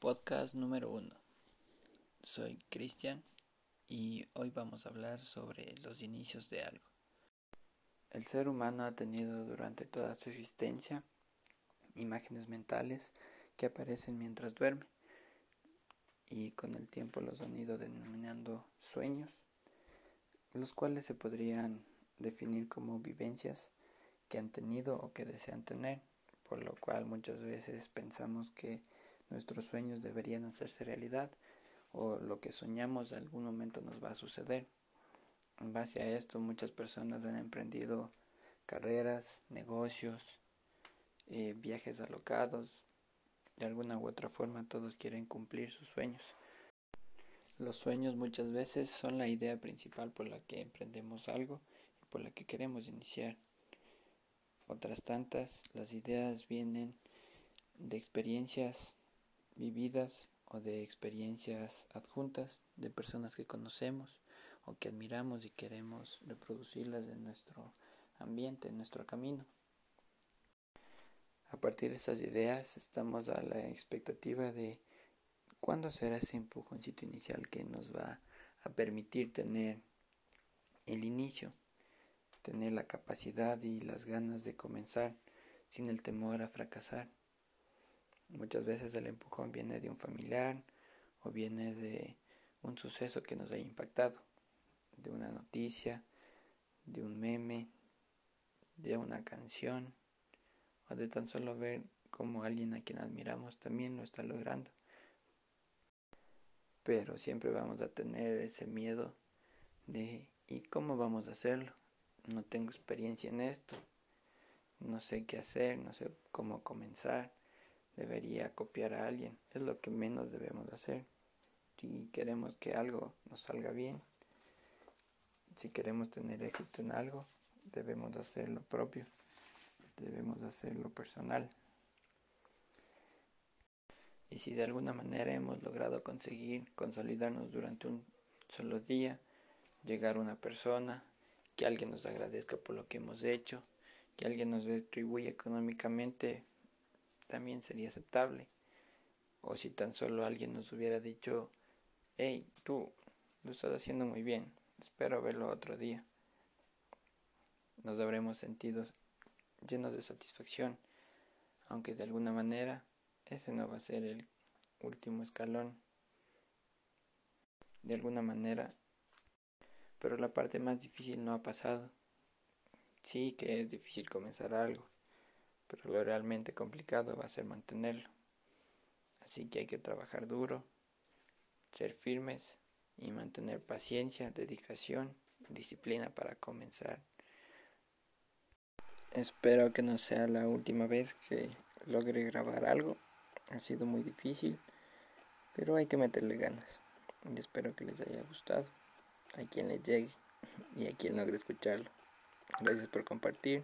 Podcast número uno. Soy Cristian y hoy vamos a hablar sobre los inicios de algo. El ser humano ha tenido durante toda su existencia imágenes mentales que aparecen mientras duerme y con el tiempo los han ido denominando sueños, los cuales se podrían definir como vivencias que han tenido o que desean tener, por lo cual muchas veces pensamos que nuestros sueños deberían hacerse realidad o lo que soñamos en algún momento nos va a suceder. En base a esto muchas personas han emprendido carreras, negocios, eh, viajes alocados, de alguna u otra forma todos quieren cumplir sus sueños. Los sueños muchas veces son la idea principal por la que emprendemos algo y por la que queremos iniciar. Otras tantas, las ideas vienen de experiencias vividas o de experiencias adjuntas de personas que conocemos o que admiramos y queremos reproducirlas en nuestro ambiente, en nuestro camino. A partir de esas ideas estamos a la expectativa de cuándo será ese empujoncito inicial que nos va a permitir tener el inicio, tener la capacidad y las ganas de comenzar sin el temor a fracasar. Muchas veces el empujón viene de un familiar o viene de un suceso que nos haya impactado, de una noticia, de un meme, de una canción o de tan solo ver cómo alguien a quien admiramos también lo está logrando. Pero siempre vamos a tener ese miedo de ¿y cómo vamos a hacerlo? No tengo experiencia en esto, no sé qué hacer, no sé cómo comenzar debería copiar a alguien. Es lo que menos debemos hacer. Si queremos que algo nos salga bien, si queremos tener éxito en algo, debemos hacer lo propio, debemos hacer lo personal. Y si de alguna manera hemos logrado conseguir consolidarnos durante un solo día, llegar a una persona, que alguien nos agradezca por lo que hemos hecho, que alguien nos retribuya económicamente, también sería aceptable. O si tan solo alguien nos hubiera dicho, hey, tú lo estás haciendo muy bien, espero verlo otro día. Nos habremos sentido llenos de satisfacción, aunque de alguna manera ese no va a ser el último escalón. De alguna manera, pero la parte más difícil no ha pasado. Sí que es difícil comenzar algo, pero lo realmente complicado va a ser mantenerlo. Así que hay que trabajar duro, ser firmes y mantener paciencia, dedicación, disciplina para comenzar. Espero que no sea la última vez que logre grabar algo. Ha sido muy difícil, pero hay que meterle ganas. Y espero que les haya gustado. A quien les llegue y a quien logre escucharlo. Gracias por compartir.